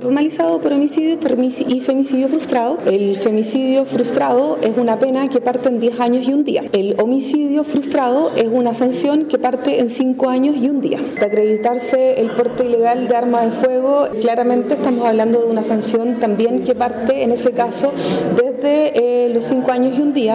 formalizado por homicidio y femicidio frustrado. El femicidio frustrado es una pena que parte en 10 años y un día. El homicidio frustrado es una sanción que parte en 5 años y un día. De acreditarse el porte ilegal de arma de fuego, claramente estamos hablando de una sanción también que parte en ese caso desde eh, los 5 años y un día.